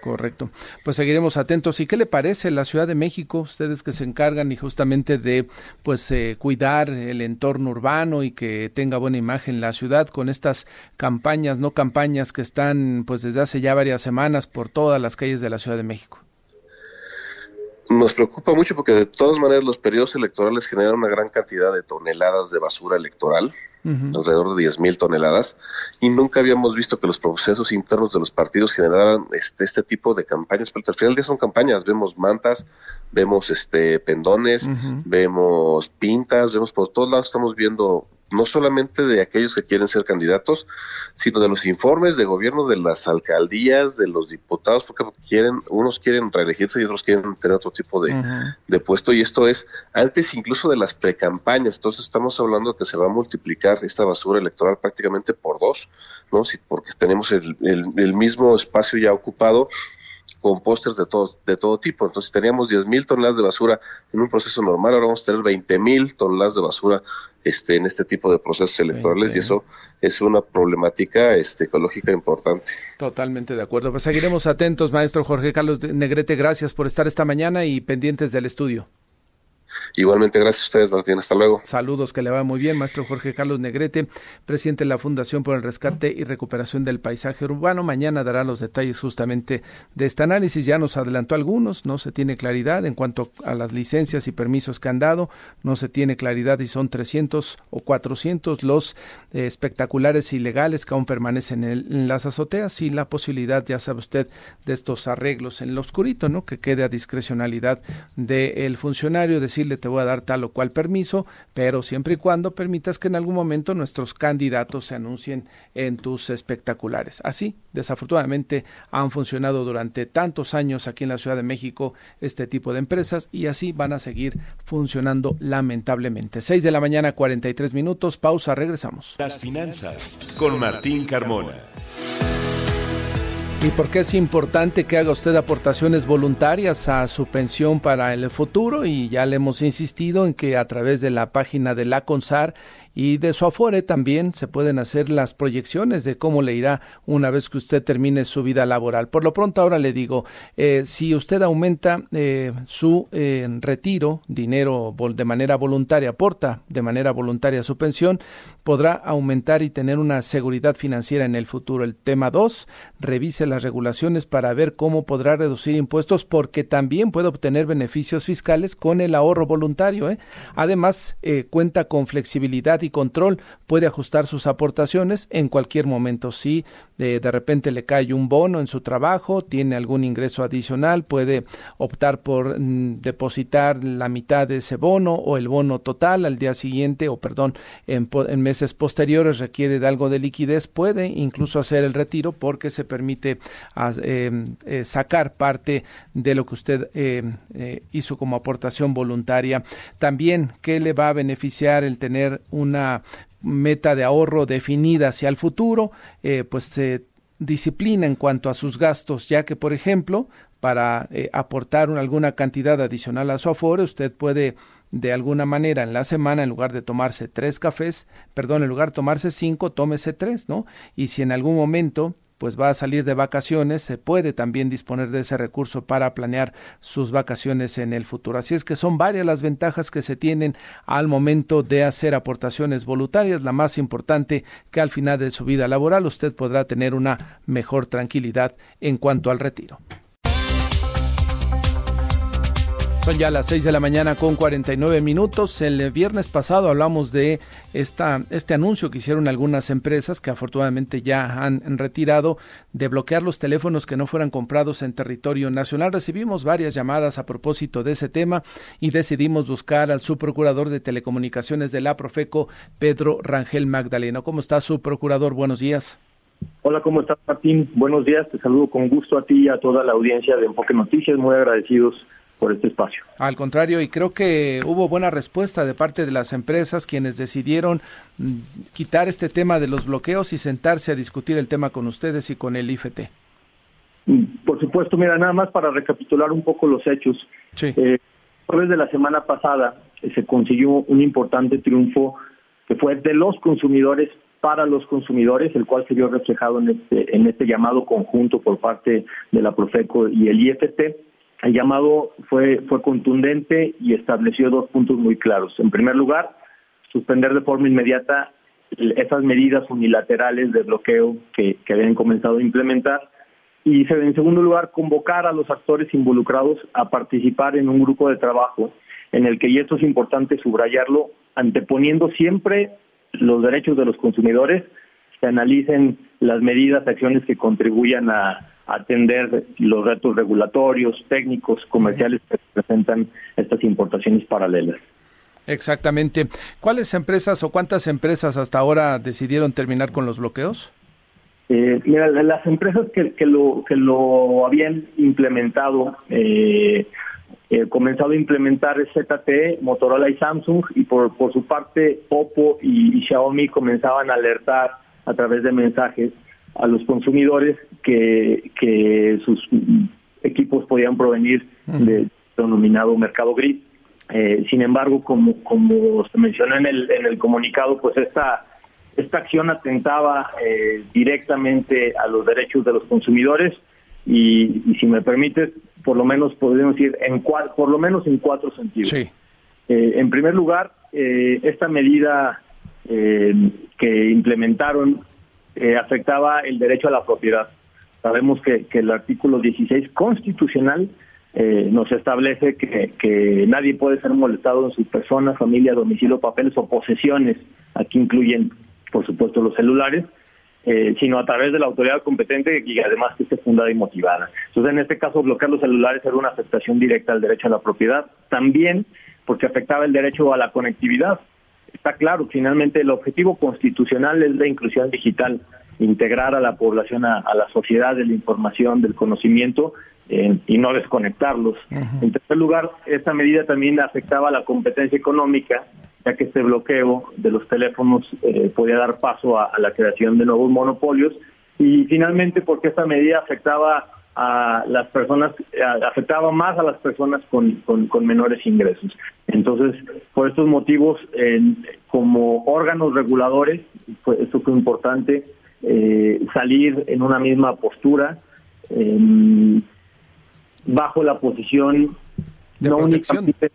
Correcto. Pues seguiremos atentos. ¿Y qué le parece la Ciudad de México? Ustedes que se encargan y justamente de pues eh, cuidar el entorno urbano y que tenga buena imagen la ciudad con estas campañas, no campañas que están pues desde hace ya varias semanas por todas las calles de la Ciudad de México. Nos preocupa mucho porque de todas maneras los periodos electorales generan una gran cantidad de toneladas de basura electoral alrededor de 10 mil toneladas, y nunca habíamos visto que los procesos internos de los partidos generaran este, este tipo de campañas, pero al final del día son campañas, vemos mantas, vemos este pendones, vemos pintas, vemos por todos lados, estamos viendo no solamente de aquellos que quieren ser candidatos, sino de los informes de gobierno de las alcaldías, de los diputados, porque quieren, unos quieren reelegirse y otros quieren tener otro tipo de, de puesto, y esto es antes incluso de las precampañas, entonces estamos hablando que se va a multiplicar esta basura electoral prácticamente por dos, ¿no? Si, porque tenemos el, el mismo espacio ya ocupado con pósters de todo, de todo tipo. Entonces, teníamos 10 mil toneladas de basura en un proceso normal, ahora vamos a tener 20 mil toneladas de basura este, en este tipo de procesos electorales y eso es una problemática este, ecológica importante. Totalmente de acuerdo. Pues seguiremos atentos, maestro Jorge Carlos Negrete. Gracias por estar esta mañana y pendientes del estudio. Igualmente, gracias a ustedes, Martín. Hasta luego. Saludos, que le va muy bien, maestro Jorge Carlos Negrete, presidente de la Fundación por el Rescate y Recuperación del Paisaje Urbano. Mañana dará los detalles justamente de este análisis. Ya nos adelantó algunos, no se tiene claridad en cuanto a las licencias y permisos que han dado, no se tiene claridad si son 300 o 400 los eh, espectaculares ilegales que aún permanecen en, las azoteas y la posibilidad, ya sabe usted, de estos arreglos en lo oscurito, ¿no? Que quede a discrecionalidad del funcionario decirle te voy a dar tal o cual permiso, pero siempre y cuando permitas que en algún momento nuestros candidatos se anuncien en tus espectaculares. Así, desafortunadamente, han funcionado durante tantos años aquí en la Ciudad de México este tipo de empresas y así van a seguir funcionando lamentablemente. 6 de la mañana, 43 minutos, pausa, regresamos. Las finanzas con Martín Carmona. ¿Y por qué es importante que haga usted aportaciones voluntarias a su pensión para el futuro? Y ya le hemos insistido en que a través de la página de la CONSAR y de su Afore también se pueden hacer las proyecciones de cómo le irá una vez que usted termine su vida laboral. Por lo pronto ahora le digo, eh, si usted aumenta eh, su eh, retiro, dinero de manera voluntaria, aporta de manera voluntaria su pensión, podrá aumentar y tener una seguridad financiera en el futuro. El tema 2, revise las regulaciones para ver cómo podrá reducir impuestos porque también puede obtener beneficios fiscales con el ahorro voluntario. Además, cuenta con flexibilidad y control puede ajustar sus aportaciones en cualquier momento. Si de, de repente le cae un bono en su trabajo, tiene algún ingreso adicional, puede optar por mm, depositar la mitad de ese bono o el bono total al día siguiente o perdón, en, meses posteriores requiere de algo de liquidez, puede incluso hacer el retiro porque se permite em, eh, sacar parte de lo que usted eh, hizo como aportación voluntaria. También, ¿qué le va a beneficiar el tener un una meta de ahorro definida hacia el futuro, eh, pues se disciplina en cuanto a sus gastos, ya que, por ejemplo, para eh, aportar alguna cantidad adicional a su aforo, usted puede de alguna manera en la semana, en lugar de tomarse tres cafés, perdón, en lugar de tomarse cinco, tómese tres, ¿no? Y si en algún momento pues va a salir de vacaciones, se puede también disponer de ese recurso para planear sus vacaciones en el futuro. Así es que son varias las ventajas que se tienen al momento de hacer aportaciones voluntarias. La más importante que al final de su vida laboral usted podrá tener una mejor tranquilidad en cuanto al retiro. Son ya las 6 de la mañana con 49 minutos. El viernes pasado hablamos de esta, este anuncio que hicieron algunas empresas que afortunadamente ya han retirado de bloquear los teléfonos que no fueran comprados en territorio nacional. Recibimos varias llamadas a propósito de ese tema y decidimos buscar al subprocurador de telecomunicaciones de la Profeco, Pedro Rangel Magdaleno. ¿Cómo está, subprocurador? Buenos días. Hola, ¿cómo estás, Martín? Buenos días. Te saludo con gusto a ti y a toda la audiencia de Enfoque Noticias. Muy agradecidos por este espacio. Al contrario, y creo que hubo buena respuesta de parte de las empresas quienes decidieron mm, quitar este tema de los bloqueos y sentarse a discutir el tema con ustedes y con el IFT. Mm, por supuesto, mira, nada más para recapitular un poco los hechos. Sí. Eh, de la semana pasada eh, se consiguió un importante triunfo que fue de los consumidores para los consumidores, el cual se vio reflejado en este, en este llamado conjunto por parte de la Profeco y el IFT. El llamado fue, fue contundente y estableció dos puntos muy claros. En primer lugar, suspender de forma inmediata esas medidas unilaterales de bloqueo que, que habían comenzado a implementar y en segundo lugar convocar a los actores involucrados a participar en un grupo de trabajo en el que, y esto es importante subrayarlo, anteponiendo siempre los derechos de los consumidores, se analicen las medidas, acciones que contribuyan a, atender los retos regulatorios, técnicos, comerciales que presentan estas importaciones paralelas. Exactamente. ¿Cuáles empresas o cuántas empresas hasta ahora decidieron terminar con los bloqueos? Eh, mira, las empresas que, que, lo, que lo habían implementado, eh, eh, comenzado a implementar ZTE, Motorola y Samsung, y por, por su parte Oppo y, Xiaomi comenzaban a alertar a través de mensajes a los consumidores que, que sus equipos podían provenir del denominado mercado gris. Eh, sin embargo, como, como se mencionó en el, en el comunicado, pues esta esta acción atentaba eh, directamente a los derechos de los consumidores y, si me permites, por lo menos podríamos decir en por lo menos en cuatro sentidos. Eh, en primer lugar, eh, esta medida que implementaron afectaba el derecho a la propiedad. Sabemos que, el artículo 16 constitucional nos establece que, que, nadie puede ser molestado en su persona, familia, domicilio, papeles o posesiones. Aquí incluyen por supuesto los celulares, eh, sino a través de la autoridad competente y además que esté fundada y motivada. Entonces, en este caso, bloquear los celulares era una afectación directa al derecho a la propiedad, también porque afectaba el derecho a la conectividad. Está claro, finalmente el objetivo constitucional es la inclusión digital, integrar a la población a, la sociedad de la información, del conocimiento eh, y no desconectarlos. En tercer lugar, esta medida también afectaba a la competencia económica ya que este bloqueo de los teléfonos eh, podía dar paso a, la creación de nuevos monopolios y finalmente porque esta medida afectaba a las personas, afectaba más a las personas con, con, menores ingresos. Entonces, por estos motivos, como órganos reguladores, fue, esto fue importante, eh, salir en una misma postura, bajo la posición no únicamente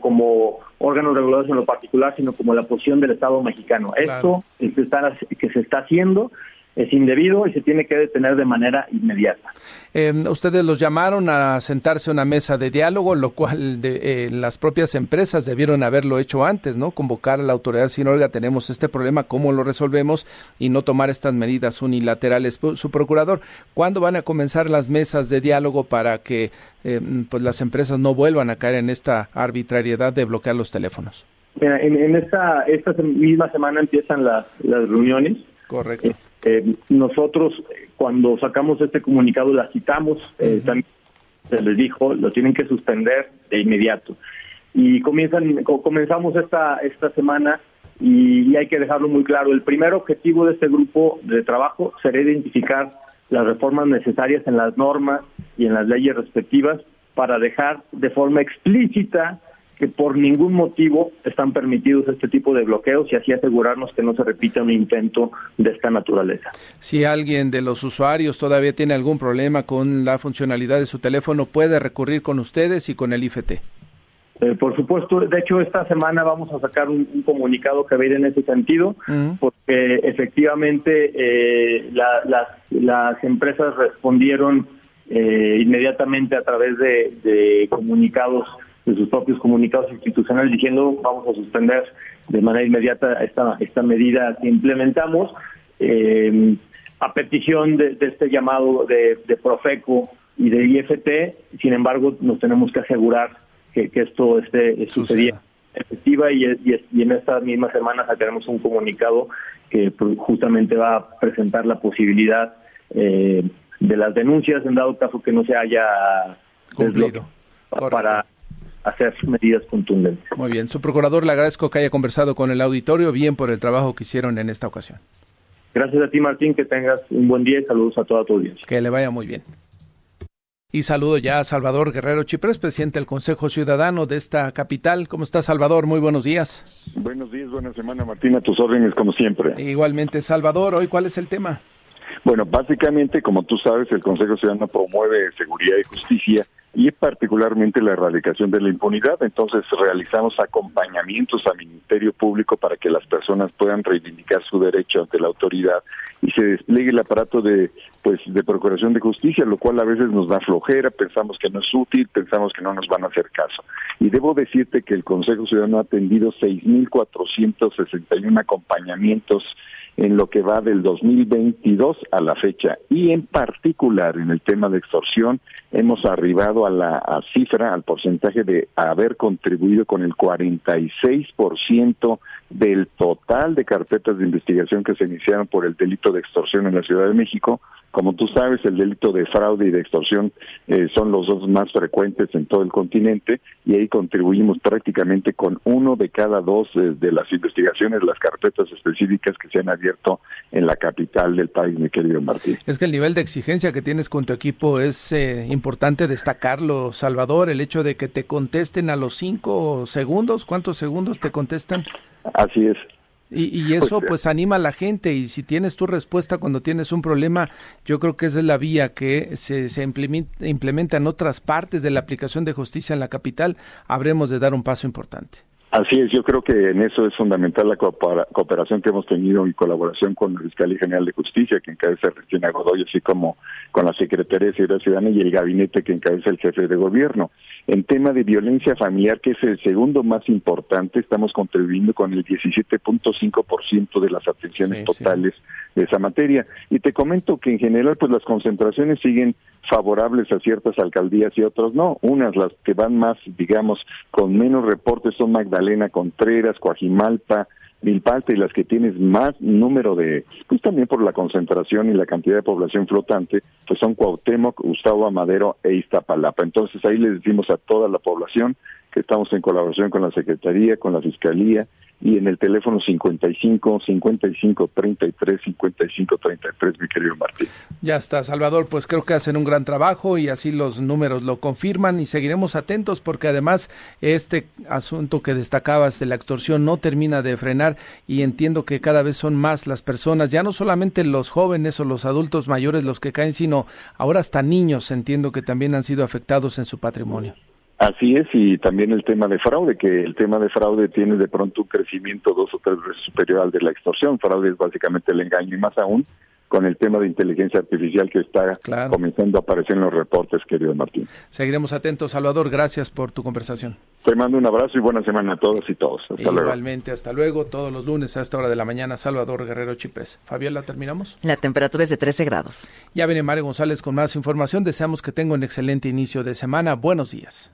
como órganos reguladores en lo particular, sino como la posición del Estado mexicano. Esto que se está haciendo es indebido y se tiene que detener de manera inmediata. Em, ustedes los llamaron a sentarse a una mesa de diálogo, lo cual de, eh, las propias empresas debieron haberlo hecho antes, ¿no? Convocar a la autoridad sin oiga, tenemos este problema, ¿cómo lo resolvemos? Y no tomar estas medidas unilaterales. Su procurador, ¿cuándo van a comenzar las mesas de diálogo para que em, pues las empresas no vuelvan a caer en esta arbitrariedad de bloquear los teléfonos? en, esta, esta misma semana empiezan las, las reuniones. Correcto. Eh, eh, nosotros, cuando sacamos este comunicado, la citamos, eh, también se les dijo, lo tienen que suspender de inmediato. Y comienzan, comenzamos esta, esta semana y, hay que dejarlo muy claro. El primer objetivo de este grupo de trabajo será identificar las reformas necesarias en las normas y en las leyes respectivas para dejar de forma explícita que por ningún motivo están permitidos este tipo de bloqueos y así asegurarnos que no se repita un intento de esta naturaleza. Si alguien de los usuarios todavía tiene algún problema con la funcionalidad de su teléfono, puede recurrir con ustedes y con el IFT. Eh, por supuesto, de hecho esta semana vamos a sacar un, comunicado que va a ir en ese sentido, porque efectivamente eh, las, las empresas respondieron eh, inmediatamente a través de, de comunicados de sus propios comunicados institucionales diciendo vamos a suspender de manera inmediata esta, esta medida que implementamos eh, a petición de, este llamado de, Profeco y de IFT, sin embargo nos tenemos que asegurar que, esto esté sucediendo. Efectiva y, y, en esta misma semana sacaremos un comunicado que justamente va a presentar la posibilidad eh, de las denuncias en dado caso que no se haya cumplido. para hacer medidas contundentes. Muy bien, su procurador, le agradezco que haya conversado con el auditorio, bien por el trabajo que hicieron en esta ocasión. Gracias a ti, Martín, que tengas un buen día y saludos a toda tu audiencia. Que le vaya muy bien. Y saludo ya a Salvador Guerrero Chiprés, presidente del Consejo Ciudadano de esta capital. ¿Cómo está Salvador? Muy buenos días. Buenos días, buena semana Martina, tus órdenes como siempre. Igualmente Salvador, hoy cuál es el tema? Bueno, básicamente, como tú sabes, el Consejo Ciudadano promueve seguridad y justicia y particularmente la erradicación de la impunidad. Entonces realizamos acompañamientos al Ministerio Público para que las personas puedan reivindicar su derecho ante la autoridad y se despliegue el aparato de pues de procuración de justicia, lo cual a veces nos da flojera, pensamos que no es útil, pensamos que no nos van a hacer caso. Y debo decirte que el Consejo Ciudadano ha atendido 6.461 acompañamientos en lo que va del 2022 a la fecha. Y en particular en el tema de extorsión hemos arribado a la cifra, al porcentaje de haber contribuido con el 46% del total de carpetas de investigación que se iniciaron por el delito de extorsión en la Ciudad de México como tú sabes, el delito de fraude y de extorsión eh, son los dos más frecuentes en todo el continente y ahí contribuimos prácticamente con uno de cada dos eh, de las investigaciones, las carpetas específicas que se han abierto en la capital del país, mi querido Martín. Es que el nivel de exigencia que tienes con tu equipo es eh, importante destacarlo, Salvador, el hecho de que te contesten a los cinco segundos, ¿cuántos segundos te contestan? Así es. Y, y, eso pues, pues, anima a la gente y si tienes tu respuesta cuando tienes un problema, yo creo que esa es la vía que se, se implementa, implementa en otras partes de la aplicación de justicia en la capital, habremos de dar un paso importante. Así es, yo creo que en eso es fundamental la cooperación que hemos tenido y colaboración con la Fiscalía General de Justicia, que encabeza Cristina Godoy, así como con la Secretaría de Seguridad Ciudadana y el gabinete que encabeza el jefe de gobierno. En tema de violencia familiar, que es el segundo más importante, estamos contribuyendo con el 17.5% de las atenciones totales de esa materia. Y te comento que en general, pues las concentraciones siguen favorables a ciertas alcaldías y otras no. Unas, las que van más, digamos, con menos reportes son Magdalena Contreras, Coajimalpa, Milpalta y las que tienes más número de, pues también por la concentración y la cantidad de población flotante, pues son Cuauhtémoc, Gustavo Amadero e Iztapalapa. Entonces ahí les decimos a toda la población que estamos en colaboración con la Secretaría, con la Fiscalía y en el teléfono 55 55 33 55 33, mi querido Martín. Ya está, Salvador, pues creo que hacen un gran trabajo y así los números lo confirman y seguiremos atentos porque además este asunto que destacabas de la extorsión no termina de frenar y entiendo que cada vez son más las personas, ya no solamente los jóvenes o los adultos mayores los que caen, sino ahora hasta niños entiendo que también han sido afectados en su patrimonio. Así es, y también el tema de fraude, que el tema de fraude tiene de pronto un crecimiento dos o tres veces superior al de la extorsión. Fraude es básicamente el engaño y más aún con el tema de inteligencia artificial que está comenzando a aparecer en los reportes, querido Martín. Seguiremos atentos, Salvador. Gracias por tu conversación. Te mando un abrazo y buena semana a todos y todos. Hasta Igualmente, hasta luego. Todos los lunes a esta hora de la mañana, Salvador Guerrero Chipres. Fabiola, ¿terminamos? La temperatura es de 13 grados. Ya viene Mario González con más información. Deseamos que tenga un excelente inicio de semana. Buenos días.